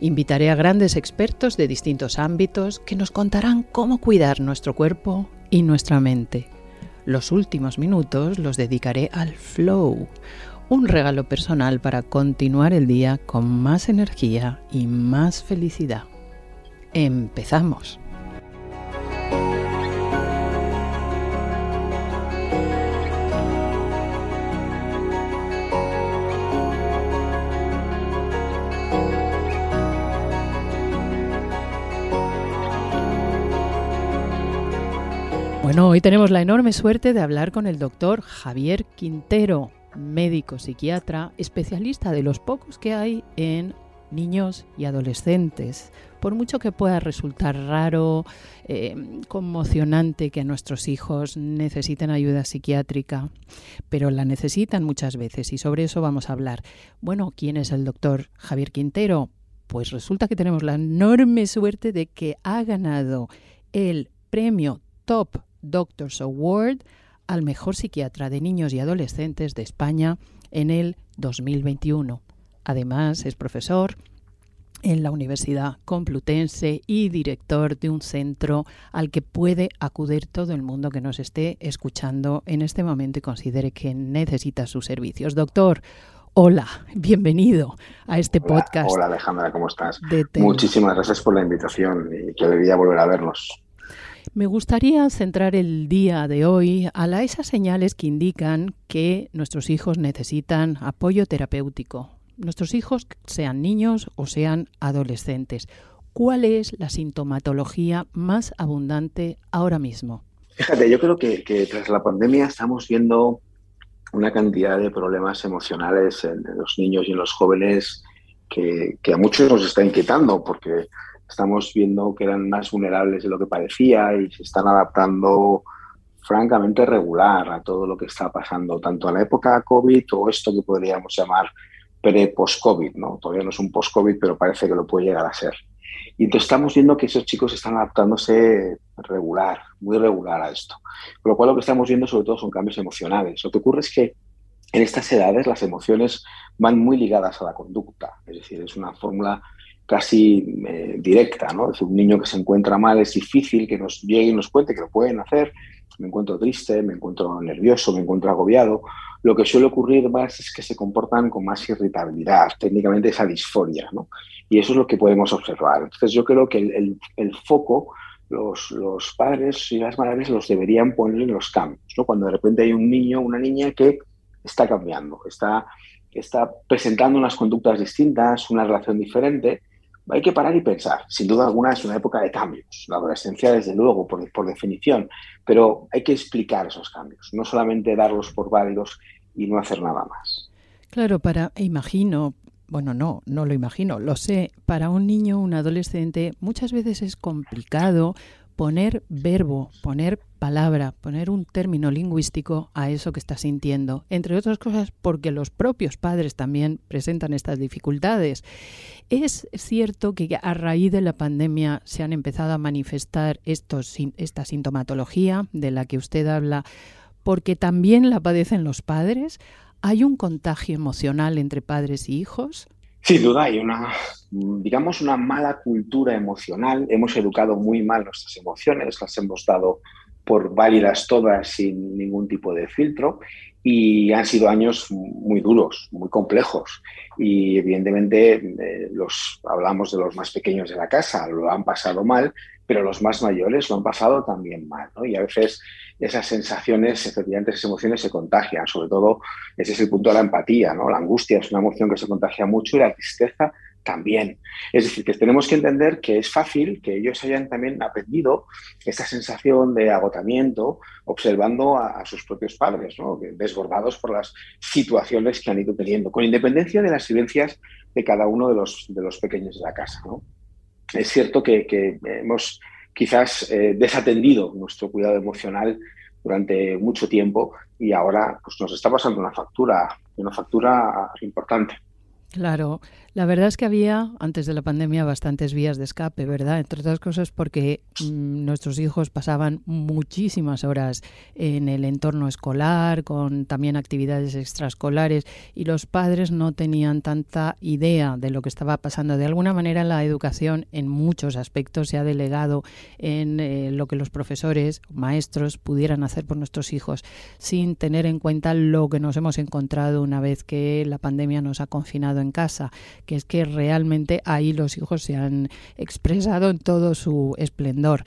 Invitaré a grandes expertos de distintos ámbitos que nos contarán cómo cuidar nuestro cuerpo y nuestra mente. Los últimos minutos los dedicaré al flow, un regalo personal para continuar el día con más energía y más felicidad. Empezamos. Hoy tenemos la enorme suerte de hablar con el doctor Javier Quintero, médico psiquiatra, especialista de los pocos que hay en niños y adolescentes. Por mucho que pueda resultar raro, eh, conmocionante que nuestros hijos necesiten ayuda psiquiátrica, pero la necesitan muchas veces y sobre eso vamos a hablar. Bueno, ¿quién es el doctor Javier Quintero? Pues resulta que tenemos la enorme suerte de que ha ganado el premio Top Doctors Award al mejor psiquiatra de niños y adolescentes de España en el 2021. Además, es profesor en la Universidad Complutense y director de un centro al que puede acudir todo el mundo que nos esté escuchando en este momento y considere que necesita sus servicios. Doctor, hola, bienvenido a este podcast. Hola Alejandra, ¿cómo estás? Muchísimas gracias por la invitación y que debía volver a verlos. Me gustaría centrar el día de hoy a esas señales que indican que nuestros hijos necesitan apoyo terapéutico. Nuestros hijos, sean niños o sean adolescentes. ¿Cuál es la sintomatología más abundante ahora mismo? Fíjate, yo creo que, tras la pandemia estamos viendo una cantidad de problemas emocionales en, los niños y en los jóvenes que, que, a muchos nos está inquietando, porque estamos viendo que eran más vulnerables de lo que parecía y se están adaptando francamente regular a todo lo que está pasando, tanto a la época COVID o esto que podríamos llamar pre-post-COVID, ¿no? Todavía no es un post-COVID, pero parece que lo puede llegar a ser. Y entonces estamos viendo que esos chicos están adaptándose regular, muy regular a esto. Con lo cual lo que estamos viendo sobre todo son cambios emocionales. Lo que ocurre es que en estas edades las emociones van muy ligadas a la conducta, es decir, es una fórmula casi eh, directa, ¿no? Es un niño que se encuentra mal, es difícil que nos llegue y nos cuente que lo pueden hacer. Me encuentro triste, me encuentro nervioso, me encuentro agobiado. Lo que suele ocurrir más es que se comportan con más irritabilidad, técnicamente esa disforia, ¿no? Y eso es lo que podemos observar. Entonces yo creo que el, foco los, los, padres y las madres los deberían poner en los cambios, ¿no? Cuando de repente hay un niño, una niña que está cambiando, está, está presentando unas conductas distintas, una relación diferente, hay que parar y pensar. Sin duda alguna es una época de cambios. La adolescencia, desde luego, por, por, definición, pero hay que explicar esos cambios, no solamente darlos por válidos y no hacer nada más. Claro, para, imagino, bueno, no, no lo imagino, lo sé, para un niño, un adolescente, muchas veces es complicado poner verbo, poner palabra, poner un término lingüístico a eso que está sintiendo. Entre otras cosas porque los propios padres también presentan estas dificultades. Es cierto que a raíz de la pandemia se han empezado a manifestar estos, esta sintomatología de la que usted habla porque también la padecen los padres. ¿Hay un contagio emocional entre padres y hijos? Sin duda hay una, digamos, una mala cultura emocional. Hemos educado muy mal nuestras emociones, las hemos dado por válidas todas sin ningún tipo de filtro y han sido años muy duros, muy complejos y evidentemente eh, los hablamos de los más pequeños de la casa, lo han pasado mal, pero los más mayores lo han pasado también mal, ¿no? Y a veces esas sensaciones, efectivamente, esas emociones se contagian, sobre todo ese es el punto de la empatía, ¿no? La angustia es una emoción que se contagia mucho y la tristeza también. Es decir, que tenemos que entender que es fácil que ellos hayan también aprendido esa sensación de agotamiento observando a, sus propios padres, ¿no? desbordados por las situaciones que han ido teniendo, con independencia de las vivencias de cada uno de los, de los pequeños de la casa. ¿no? Es cierto que, hemos quizás eh, desatendido nuestro cuidado emocional durante mucho tiempo y ahora pues, nos está pasando una factura, una factura importante. Claro, la verdad es que había antes de la pandemia bastantes vías de escape, ¿verdad? Entre otras cosas porque mm, nuestros hijos pasaban muchísimas horas en el entorno escolar, con también actividades extraescolares y los padres no tenían tanta idea de lo que estaba pasando. De alguna manera la educación en muchos aspectos se ha delegado en eh, lo que los profesores, maestros pudieran hacer por nuestros hijos sin tener en cuenta lo que nos hemos encontrado una vez que la pandemia nos ha confinado en casa que es que realmente ahí los hijos se han expresado en todo su esplendor.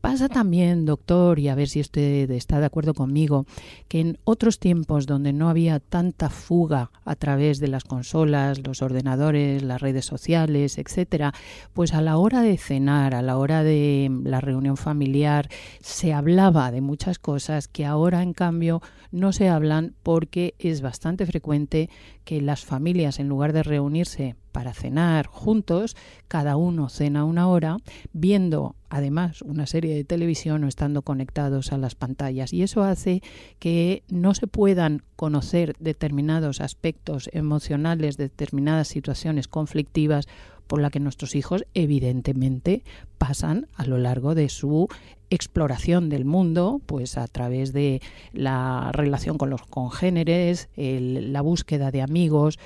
Pasa también, doctor, y a ver si usted está de acuerdo conmigo, que en otros tiempos donde no había tanta fuga a través de las consolas, los ordenadores, las redes sociales, etcétera, pues a la hora de cenar, a la hora de la reunión familiar, se hablaba de muchas cosas que ahora en cambio no se hablan porque es bastante frecuente que las familias en lugar de reunirse para cenar juntos, cada uno cena una hora, viendo además una serie de televisión o estando conectados a las pantallas. Y eso hace que no se puedan conocer determinados aspectos emocionales, determinadas situaciones conflictivas por la que nuestros hijos evidentemente pasan a lo largo de su exploración del mundo, pues a través de la relación con los congéneres, la búsqueda de amigos,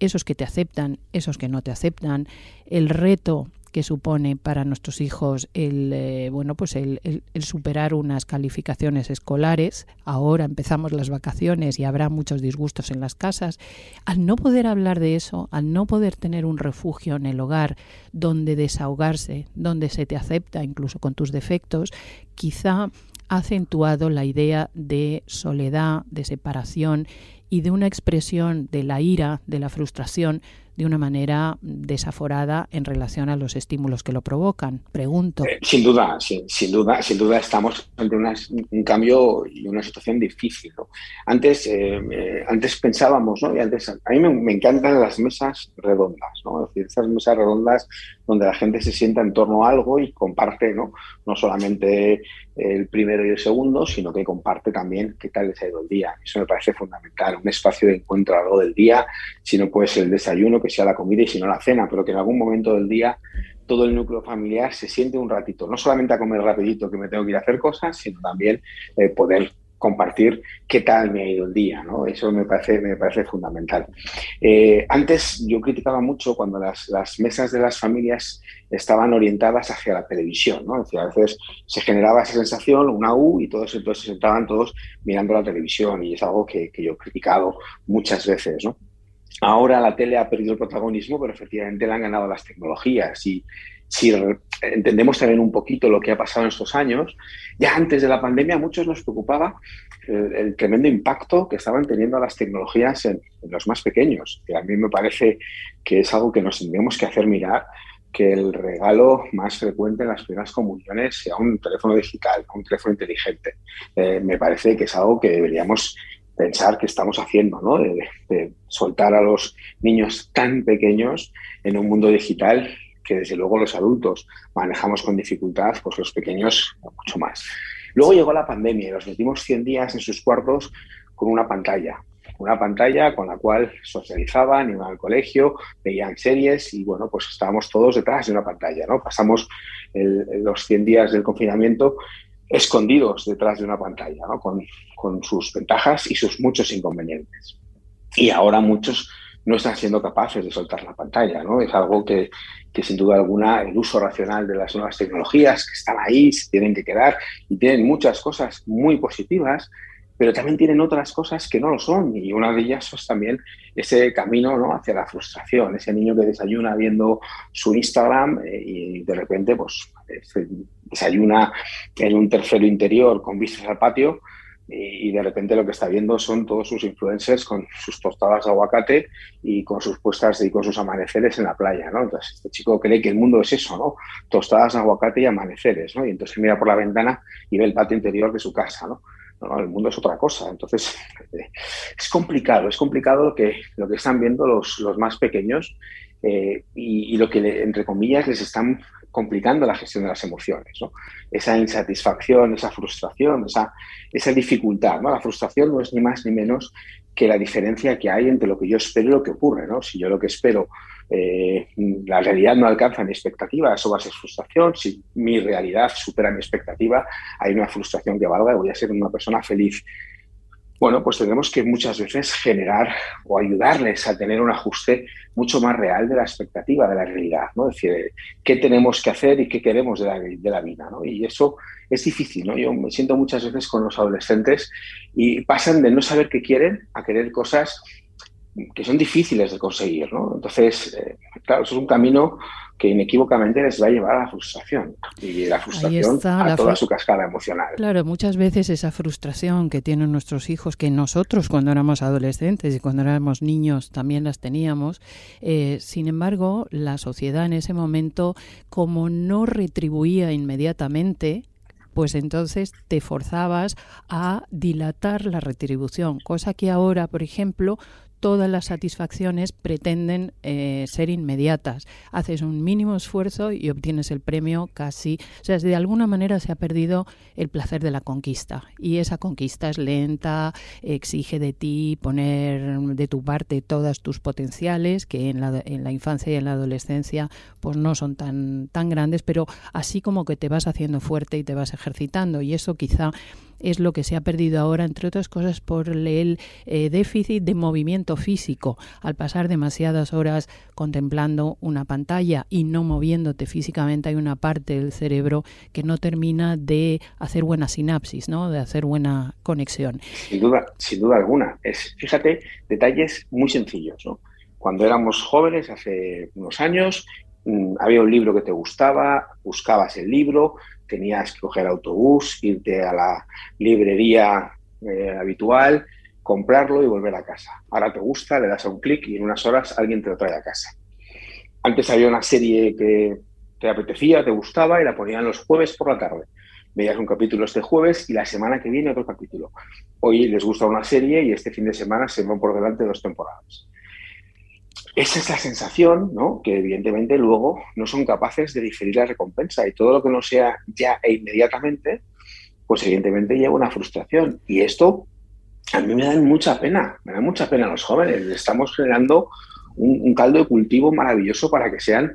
esos que te aceptan, esos que no te aceptan, el reto que supone para nuestros hijos el eh, bueno pues el, superar unas calificaciones escolares. Ahora empezamos las vacaciones y habrá muchos disgustos en las casas. Al no poder hablar de eso al no poder tener un refugio en el hogar donde desahogarse donde se te acepta incluso con tus defectos quizá ha acentuado la idea de soledad de separación y de una expresión de la ira, de la frustración, de una manera desaforada en relación a los estímulos que lo provocan. Pregunto. Eh, sin duda, sin, duda, sin duda estamos ante un cambio y una situación difícil. Antes, eh, eh, antes pensábamos, ¿no? Y antes, a mí me, encantan las mesas redondas, ¿no? Es decir, esas mesas redondas donde la gente se sienta en torno a algo y comparte, ¿no? No solamente el primero y el segundo, sino que comparte también qué tal les ha ido el día. Eso me parece fundamental, un espacio de encuentro a lo del día, si no el desayuno, que sea la comida y si no la cena, pero que en algún momento del día todo el núcleo familiar se siente un ratito, no solamente a comer rapidito que me tengo que ir a hacer cosas, sino también eh, poder compartir qué tal me ha ido el día, ¿no? Eso me parece, me parece fundamental. Eh, antes yo criticaba mucho cuando las, mesas de las familias estaban orientadas hacia la televisión, ¿no? a veces se generaba esa sensación, una U, y todos entonces se sentaban todos mirando la televisión, y es algo que, que yo he criticado muchas veces, ¿no? Ahora la tele ha perdido el protagonismo, pero efectivamente le han ganado las tecnologías. Y si entendemos también un poquito lo que ha pasado en estos años, ya antes de la pandemia a muchos nos preocupaba el, tremendo impacto que estaban teniendo las tecnologías en, los más pequeños. Y a mí me parece que es algo que nos tendríamos que hacer mirar que el regalo más frecuente en las primeras comuniones sea un teléfono digital, un teléfono inteligente. Eh, me parece que es algo que deberíamos pensar que estamos haciendo, ¿no? De, soltar a los niños tan pequeños en un mundo digital que desde luego los adultos manejamos con dificultad, pues los pequeños mucho más. Luego llegó la pandemia y los metimos 100 días en sus cuartos con una pantalla, una pantalla con la cual socializaban, iban al colegio, veían series y bueno, pues estábamos todos detrás de una pantalla, ¿no? Pasamos los 100 días del confinamiento escondidos detrás de una pantalla, ¿no? con, sus ventajas y sus muchos inconvenientes. Y ahora muchos no están siendo capaces de soltar la pantalla. ¿no? Es algo que, que, sin duda alguna, el uso racional de las nuevas tecnologías que están ahí, tienen que quedar y tienen muchas cosas muy positivas, pero también tienen otras cosas que no lo son. Y una de ellas es también ese camino ¿no? hacia la frustración, ese niño que desayuna viendo su Instagram eh, y de repente pues, desayuna en un tercero interior con vistas al patio y, de repente lo que está viendo son todos sus influencers con sus tostadas de aguacate y con sus puestas y con sus amaneceres en la playa, ¿no? Entonces este chico cree que el mundo es eso, ¿no? Tostadas de aguacate y amaneceres, ¿no? Y entonces mira por la ventana y ve el patio interior de su casa, ¿no? El mundo es otra cosa. Entonces, es complicado, es complicado lo que, lo que están viendo los, los más pequeños eh, y, y, lo que, entre comillas, les están complicando la gestión de las emociones. Esa insatisfacción, esa frustración, esa, esa dificultad. ¿no? La frustración no es ni más ni menos que la diferencia que hay entre lo que yo espero y lo que ocurre. ¿no? Si yo lo que espero, eh, la realidad no alcanza mi expectativa, eso va a ser frustración. Si mi realidad supera mi expectativa, hay una frustración que valga y voy a ser una persona feliz bueno, pues tenemos que muchas veces generar o ayudarles a tener un ajuste mucho más real de la expectativa, de la realidad, ¿no? Es decir, qué tenemos que hacer y qué queremos de la, de la vida, ¿no? Y eso es difícil, ¿no? Yo me siento muchas veces con los adolescentes y pasan de no saber qué quieren a querer cosas que son difíciles de conseguir, ¿no? Entonces, eh, claro, eso es un camino que inequívocamente les va a llevar a la frustración y la frustración a toda su cascada emocional. Claro, muchas veces esa frustración que tienen nuestros hijos, que nosotros cuando éramos adolescentes y cuando éramos niños también las teníamos, eh, sin embargo, la sociedad en ese momento, como no retribuía inmediatamente, pues entonces te forzabas a dilatar la retribución, cosa que ahora, por ejemplo, todas las satisfacciones pretenden eh, ser inmediatas. Haces un mínimo esfuerzo y obtienes el premio casi. O sea, de alguna manera se ha perdido el placer de la conquista. Y esa conquista es lenta, exige de ti poner de tu parte todas tus potenciales, que en la, en la infancia y en la adolescencia pues no son tan, tan grandes, pero así como que te vas haciendo fuerte y te vas ejercitando. Y eso quizá es lo que se ha perdido ahora, entre otras cosas, por el eh, déficit de movimiento físico. Al pasar demasiadas horas contemplando una pantalla y no moviéndote físicamente, hay una parte del cerebro que no termina de hacer buena sinapsis, ¿no? de hacer buena conexión. Sin duda, sin duda alguna. Es, fíjate, detalles muy sencillos. ¿no? Cuando éramos jóvenes, hace unos años, mm, había un libro que te gustaba, buscabas el libro, tenías que coger autobús, irte a la librería eh, habitual, comprarlo y volver a casa. Ahora te gusta, le das a un clic y en unas horas alguien te lo trae a casa. Antes había una serie que te apetecía, te gustaba y la ponían los jueves por la tarde. Veías un capítulo este jueves y la semana que viene otro capítulo. Hoy les gusta una serie y este fin de semana se van por delante dos temporadas. Esa es la sensación, ¿no? Que evidentemente luego no son capaces de diferir la recompensa y todo lo que no sea ya e inmediatamente, pues evidentemente lleva una frustración. Y esto a mí me da mucha pena, me da mucha pena a los jóvenes. Estamos generando un caldo de cultivo maravilloso para que sean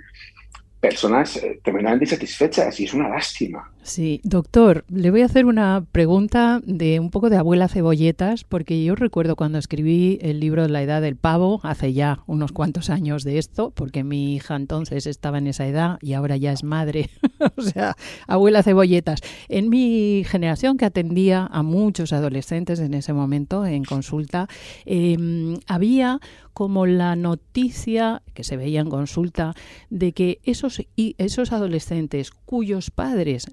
personas eh, tremendamente insatisfechas y es una lástima. Sí, doctor, le voy a hacer una pregunta de un poco de abuela cebolletas, porque yo recuerdo cuando escribí el libro de La Edad del Pavo, hace ya unos cuantos años de esto, porque mi hija entonces estaba en esa edad y ahora ya es madre, o sea, abuela cebolletas. En mi generación que atendía a muchos adolescentes en ese momento en consulta, em, había como la noticia que se veía en consulta de que esos, esos adolescentes cuyos padres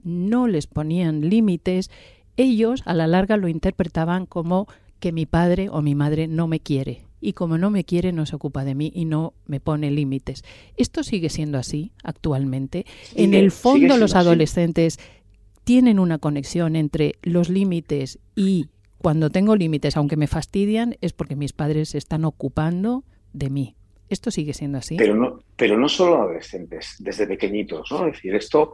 les ponían límites, ellos a la larga lo interpretaban como que mi padre o mi madre no me quiere y como no me quiere no se ocupa de mí y no me pone límites. ¿Esto sigue siendo así actualmente? en el fondo los adolescentes tienen una conexión entre los límites y cuando tengo límites, aunque me fastidian, es porque mis padres se están ocupando de mí. ¿Esto sigue siendo así? Pero no, pero no solo adolescentes, desde pequeñitos, ¿no? Es decir, esto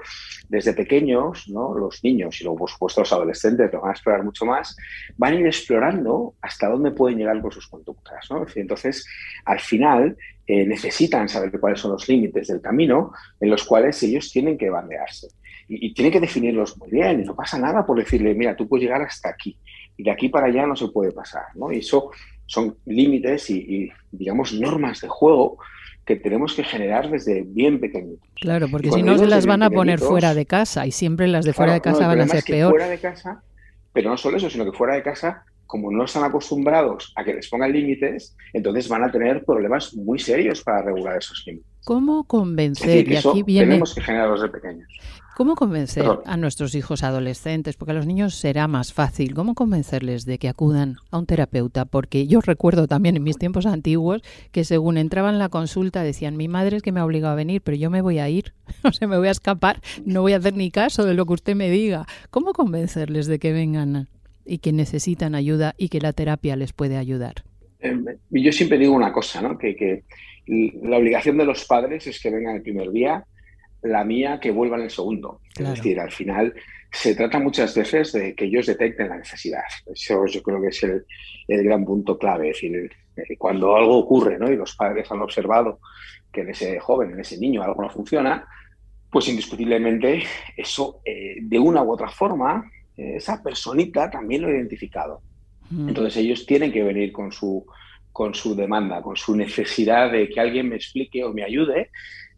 desde pequeños, ¿no? Los niños y luego, por supuesto, los adolescentes, lo van a explorar mucho más, van a ir explorando hasta dónde pueden llegar con sus conductas, ¿no? entonces, al final, eh, necesitan saber cuáles son los límites del camino en los cuales ellos tienen que bandearse. Y, y tienen que definirlos muy bien, y no pasa nada por decirle, mira, tú puedes llegar hasta aquí y de aquí para allá no se puede pasar, ¿no? Y eso son límites y, digamos, normas de juego que tenemos que generar desde bien pequeñitos. Claro, porque si no se las van a poner fuera de casa y siempre las de fuera de casa van a ser peor. Fuera de casa, pero no solo eso, sino que fuera de casa, como no están acostumbrados a que les pongan límites, entonces van a tener problemas muy serios para regular esos límites. ¿Cómo convencer? y aquí viene... tenemos que generarlos de pequeños. ¿Cómo convencer a nuestros hijos adolescentes? Porque a los niños será más fácil. ¿Cómo convencerles de que acudan a un terapeuta? Porque yo recuerdo también en mis tiempos antiguos que según entraban en la consulta decían, mi madre es que me ha obligado a venir, pero yo me voy a ir, o sea, me voy a escapar, no voy a hacer ni caso de lo que usted me diga. ¿Cómo convencerles de que vengan y que necesitan ayuda y que la terapia les puede ayudar? Em, yo siempre digo una cosa, ¿no? que, que la obligación de los padres es que vengan el primer día la mía que vuelva en el segundo. Es decir, al final se trata muchas veces de que ellos detecten la necesidad. Eso yo creo que es el, gran punto clave. Es decir, eh, cuando algo ocurre ¿no? y los padres han observado que en ese joven, en ese niño algo no funciona, pues indiscutiblemente eso eh, de una u otra forma, eh, esa personita también lo ha identificado. Mm. Entonces ellos tienen que venir con su, con su demanda, con su necesidad de que alguien me explique o me ayude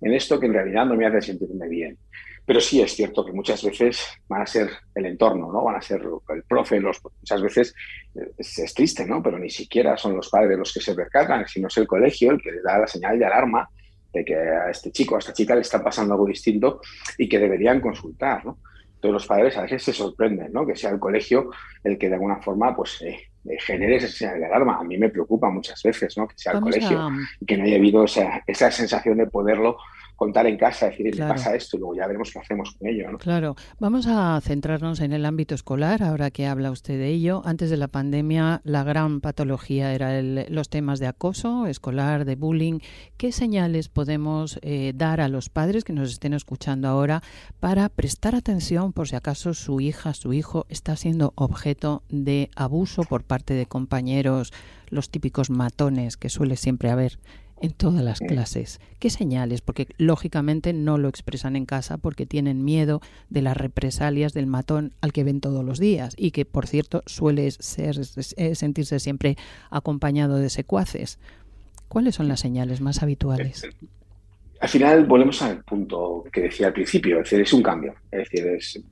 en esto que en realidad no me hace sentirme bien. Pero sí es cierto que muchas veces van a ser el entorno, ¿no? Van a ser el profe, los, muchas veces es, triste, ¿no? Pero ni siquiera son los padres los que se percatan, sino es el colegio el que le da la señal de alarma de que a este chico, a esta chica le está pasando algo distinto y que deberían consultar, ¿no? Entonces los padres a veces se sorprenden, ¿no? Que sea el colegio el que de alguna forma, pues, eh, eh, genere esa señal de alarma. A mí me preocupa muchas veces, ¿no? Que sea el colegio y que no haya habido esa, esa sensación de poderlo contar en casa, decir, pasa esto, y luego ya veremos qué hacemos con ello. Claro, vamos a centrarnos en el ámbito escolar, ahora que habla usted de ello. Antes de la pandemia, la gran patología era los temas de acoso escolar, de bullying. ¿Qué señales podemos eh, dar a los padres que nos estén escuchando ahora para prestar atención por si acaso su hija, su hijo está siendo objeto de abuso por parte de compañeros, los típicos matones que suele siempre haber en todas las clases. ¿Qué señales? Porque lógicamente no lo expresan en casa porque tienen miedo de las represalias del matón al que ven todos los días y que, por cierto, suele ser, eh, sentirse siempre acompañado de secuaces. ¿Cuáles son las señales más habituales? Al final volvemos al punto que decía al principio, es decir, es un cambio. Es decir,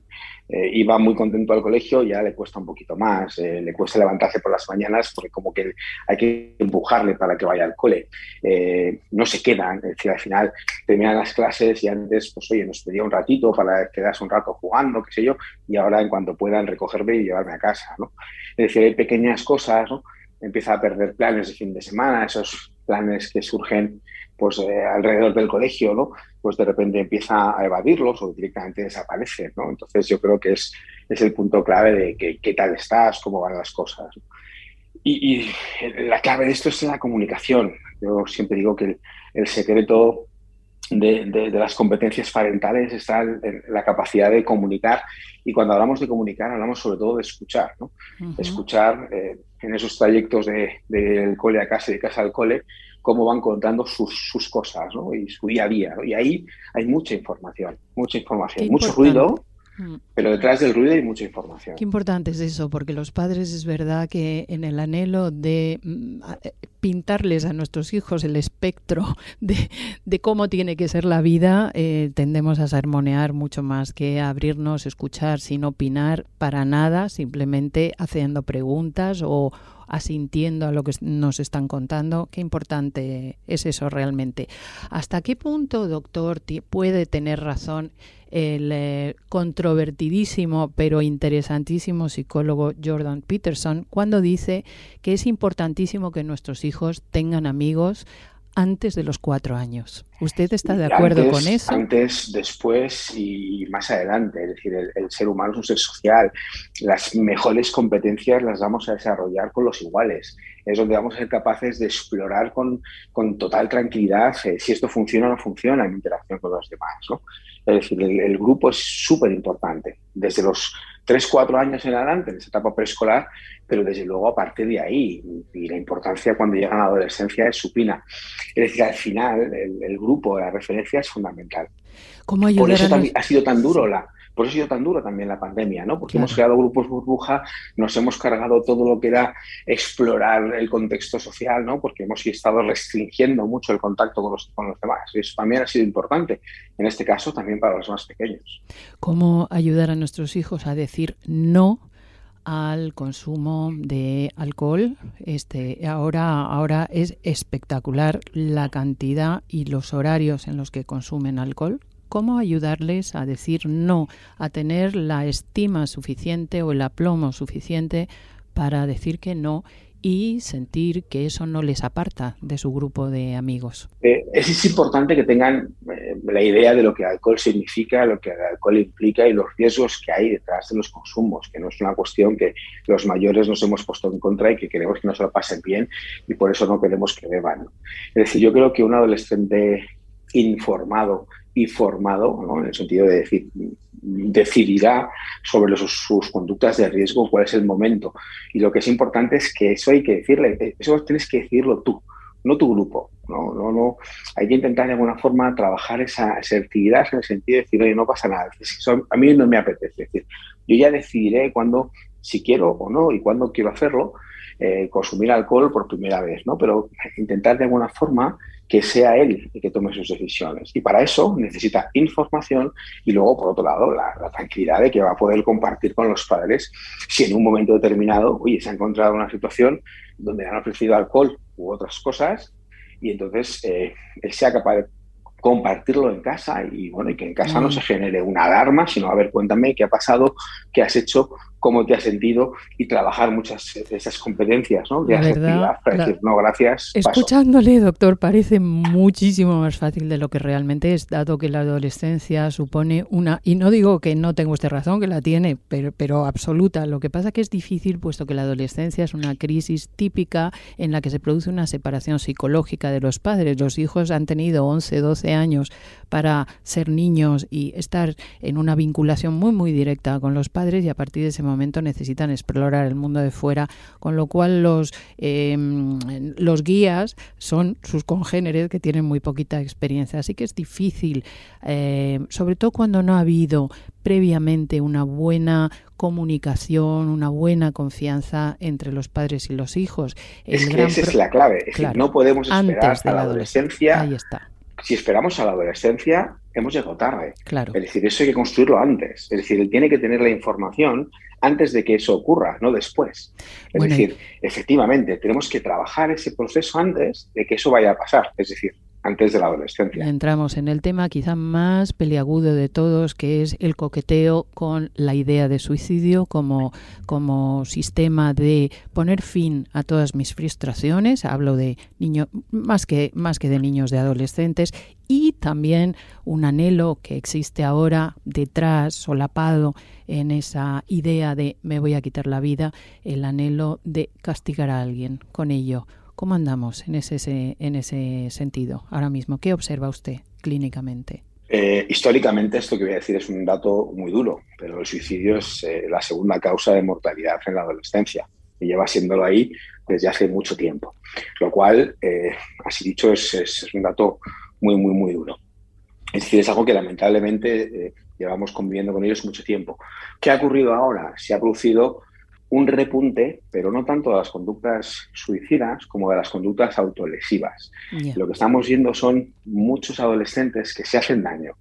eh, iba muy contento al colegio, ya le cuesta un poquito más, eh, le cuesta levantarse por las mañanas porque como que hay que empujarle para que vaya al cole. Eh, no se quedan, es decir, al final terminan las clases y antes, pues oye, nos pedía un ratito para quedarse un rato jugando, qué sé yo, y ahora en cuanto puedan recogerme y llevarme a casa, ¿no? Es decir, hay pequeñas cosas, ¿no? Empieza a perder planes de fin de semana, esos planes que surgen pues eh, alrededor del colegio, ¿no? Pues de repente empieza a evadirlos o directamente desaparece, ¿no? Entonces yo creo que es, es el punto clave de que, qué tal estás, cómo van las cosas. Y, la clave de esto es la comunicación. Yo siempre digo que el, secreto de, de, las competencias parentales está en la capacidad de comunicar. Y cuando hablamos de comunicar, hablamos sobre todo de escuchar. ¿no? Escuchar eh, en esos trayectos del de, cole a casa y de casa al cole, cómo van contando sus, cosas ¿no? y su día a día. Y ahí hay mucha información, mucha información, mucho ruido. Pero detrás del ruido hay mucha información. Qué importante es eso, porque los padres es verdad que en el anhelo de mm, eh, pintarles a nuestros hijos el espectro de, de cómo tiene que ser la vida, eh, tendemos a sermonear mucho más que abrirnos, escuchar sin opinar para nada, simplemente haciendo preguntas o, asintiendo a lo que nos están contando. Qué importante es eso realmente. ¿Hasta qué punto, doctor, puede tener razón el eh, controvertidísimo pero interesantísimo psicólogo Jordan Peterson cuando dice que es importantísimo que nuestros hijos tengan amigos antes de los cuatro años. ¿Usted está de acuerdo con eso? Antes, después y más adelante. Es decir, el, ser humano es un ser social. Las mejores competencias las vamos a desarrollar con los iguales. Es donde vamos a ser capaces de explorar con, con total tranquilidad eh, si esto funciona o no funciona en interacción con los demás. ¿no? Es decir, el, grupo es súper importante. Desde los 3, 4 años en adelante, en esa etapa preescolar, pero desde luego a partir de ahí, y la importancia cuando llegan a la adolescencia es supina. Es decir, al final el, grupo, la referencia es fundamental. ¿Cómo Por eso ha sido tan duro la, por eso ha sido tan duro también la pandemia, ¿no? Porque hemos creado grupos burbuja, nos hemos cargado todo lo que era explorar el contexto social, ¿no? Porque hemos estado restringiendo mucho el contacto con los, con los demás. Y eso también ha sido importante, en este caso también para los más pequeños. ¿Cómo ayudar a nuestros hijos a decir no al consumo de alcohol. Este, ahora, ahora es espectacular la cantidad y los horarios en los que consumen alcohol cómo ayudarles a decir no, a tener la estima suficiente o el aplomo suficiente para decir que no y sentir que eso no les aparta de su grupo de amigos. Eh, es, importante que tengan eh, la idea de lo que el alcohol significa, lo que el alcohol implica y los riesgos que hay detrás de los consumos, que no es una cuestión que los mayores nos hemos puesto en contra y que queremos que no se lo pasen bien y por eso no queremos que beban. Es decir, yo creo que un adolescente informado y formado, en el sentido de decir, decidirá sobre sus conductas de riesgo, cuál es el momento. Y lo que es importante es que eso hay que decirle, eso tienes que decirlo tú, no tu grupo. No, no, no. Hay que intentar de alguna forma trabajar esa asertividad en el sentido de decir, oye, no pasa nada. a mí no me apetece. decir, yo ya decidiré cuándo, si quiero o no, y cuándo quiero hacerlo, eh, consumir alcohol por primera vez, ¿no? Pero intentar de alguna forma que sea él el que tome sus decisiones. Y para eso necesita información y luego, por otro lado, la, tranquilidad de que va a poder compartir con los padres si en un momento determinado, oye, se ha encontrado una situación donde han ofrecido alcohol u otras cosas y entonces eh, él sea capaz de compartirlo en casa y bueno, y que en casa no mm. se genere una alarma, sino a ver, cuéntame qué ha pasado, qué has hecho, cómo te has sentido y trabajar muchas de esas competencias, ¿no? De para decir, no, gracias. Escuchándole, doctor, parece muchísimo más fácil de lo que realmente es, dado que la adolescencia supone una, y no digo que no tenga usted razón, que la tiene, pero, pero absoluta. Lo que pasa que es difícil, puesto que la adolescencia es una crisis típica en la que se produce una separación psicológica de los padres. Los hijos han tenido 11, 12 años para ser niños y estar en una vinculación muy, muy directa con los padres y a partir de ese momento necesitan explorar el mundo de fuera, con lo cual los, em, los guías son sus congéneres que tienen muy poquita experiencia. Así que es difícil, eh, sobre todo cuando no ha habido previamente una buena comunicación, una buena confianza entre los padres y los hijos. es que esa es la clave. no podemos esperar hasta la adolescencia. Ahí está si esperamos a la adolescencia, hemos llegado tarde. Claro. Es decir, eso hay que construirlo antes. Es decir, él tiene que tener la información antes de que eso ocurra, no después. Es decir, efectivamente, tenemos que trabajar ese proceso antes de que eso vaya a pasar. Es decir, antes de la adolescencia. Entramos en el tema quizá más peliagudo de todos, que es el coqueteo con la idea de suicidio como, como sistema de poner fin a todas mis frustraciones. Hablo de niños, más que, más que de niños, de adolescentes, y también un anhelo que existe ahora detrás, solapado en esa idea de me voy a quitar la vida, el anhelo de castigar a alguien con ello ¿Cómo andamos en ese, en ese sentido ahora mismo? ¿Qué observa usted clínicamente? Eh, históricamente esto que voy a decir es un dato muy duro, pero el suicidio es eh, la segunda causa de mortalidad en la adolescencia y lleva siéndolo ahí desde hace mucho tiempo. Lo cual, eh, así dicho, es, es, un dato muy, muy, muy duro. Es decir, es algo que lamentablemente llevamos conviviendo con ellos mucho tiempo. ¿Qué ha ocurrido ahora? Se ha producido un repunte, pero no tanto de las conductas suicidas como de las conductas autolesivas. Lo que estamos viendo son muchos adolescentes que se hacen daño,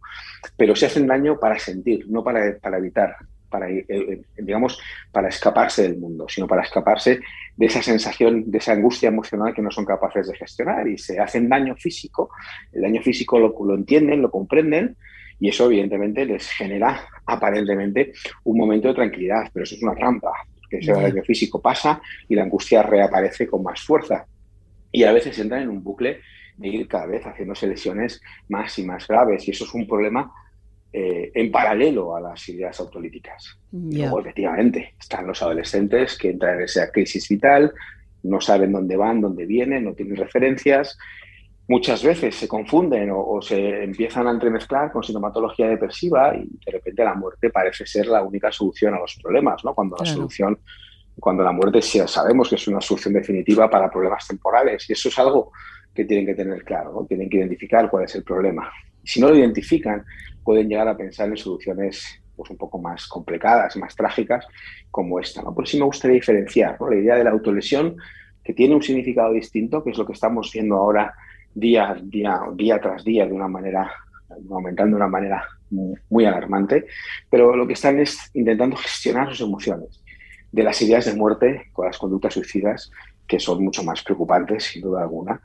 pero se hacen daño para sentir, no para, para evitar, para, eh, eh, digamos, para escaparse del mundo, sino para escaparse de esa sensación, de esa angustia emocional que no son capaces de gestionar y se hacen daño físico. El daño físico lo, lo entienden, lo comprenden y eso evidentemente les genera aparentemente un momento de tranquilidad, pero eso es una trampa, que ese daño físico pasa y la angustia reaparece con más fuerza. Y a veces entran en un bucle de ir cada vez haciéndose lesiones más y más graves. Y eso es un problema eh, en paralelo a las ideas autolíticas. luego, efectivamente, están los adolescentes que entran en esa crisis vital, no saben dónde van, dónde vienen, no tienen referencias muchas veces se confunden o, se empiezan a entremezclar con sintomatología depresiva y de repente la muerte parece ser la única solución a los problemas, ¿no? Cuando la solución, cuando la muerte sí sabemos que es una solución definitiva para problemas temporales y eso es algo que tienen que tener claro, ¿no? Tienen que identificar cuál es el problema. Si no lo identifican, pueden llegar a pensar en soluciones pues, un poco más complicadas, más trágicas, como esta. ¿no? Por eso me gustaría diferenciar la idea de la autolesión, que tiene un significado distinto, que es lo que estamos viendo ahora día, día, día tras día de una manera, aumentando de una manera muy, alarmante, pero lo que están es intentando gestionar sus emociones, de las ideas de muerte con las conductas suicidas, que son mucho más preocupantes, sin duda alguna,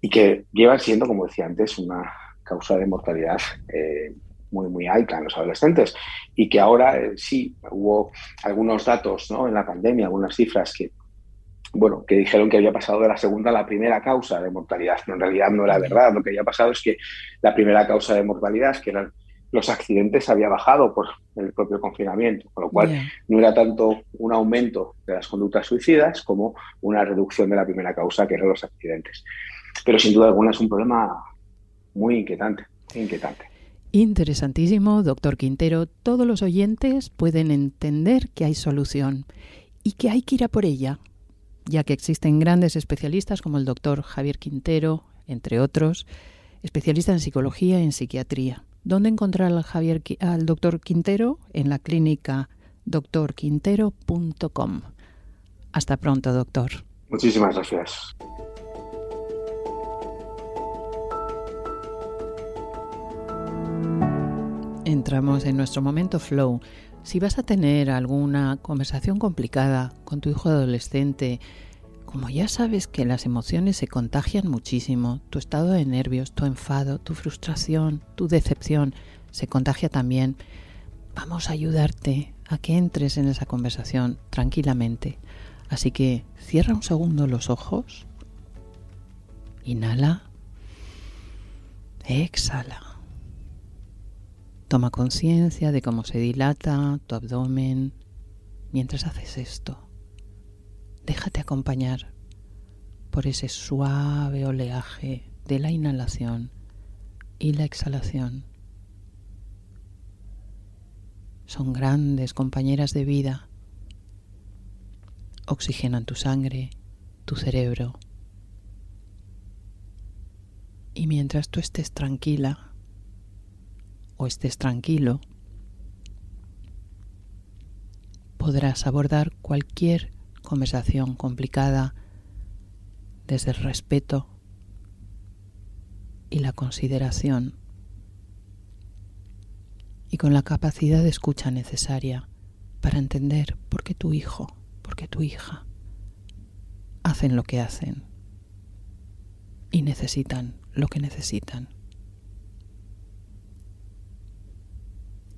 y que llevan siendo, como decía antes, una causa de mortalidad eh, muy, muy alta en los adolescentes y que ahora eh, sí hubo algunos datos ¿no? en la pandemia, algunas cifras que bueno, que dijeron que había pasado de la segunda a la primera causa de mortalidad. Pero en realidad no era verdad. Lo que había pasado es que la primera causa de mortalidad, que eran los accidentes, había bajado por el propio confinamiento, con lo cual no era tanto un aumento de las conductas suicidas como una reducción de la primera causa, que eran los accidentes. Pero sin duda alguna es un problema muy inquietante, inquietante. Interesantísimo, doctor Quintero. Todos los oyentes pueden entender que hay solución y que hay que ir a por ella, ya que existen grandes especialistas como el doctor Javier Quintero, entre otros, especialista en psicología y en psiquiatría. ¿Dónde encontrar al, Javier, al doctor Quintero? En la clínica doctorquintero.com. Hasta pronto, doctor. Muchísimas gracias. Entramos en nuestro momento flow. Si vas a tener alguna conversación complicada con tu hijo adolescente, como ya sabes que las emociones se contagian muchísimo, tu estado de nervios, tu enfado, tu frustración, tu decepción se contagia también, vamos a ayudarte a que entres en esa conversación tranquilamente. Así que cierra un segundo los ojos, inhala, exhala. Toma conciencia de cómo se dilata tu abdomen mientras haces esto. Déjate acompañar por ese suave oleaje de la inhalación y la exhalación. Son grandes compañeras de vida. Oxigenan tu sangre, tu cerebro. Y mientras tú estés tranquila o estés tranquilo, podrás abordar cualquier conversación complicada desde el respeto y la consideración y con la capacidad de escucha necesaria para entender por qué tu hijo, por qué tu hija hacen lo que hacen y necesitan lo que necesitan.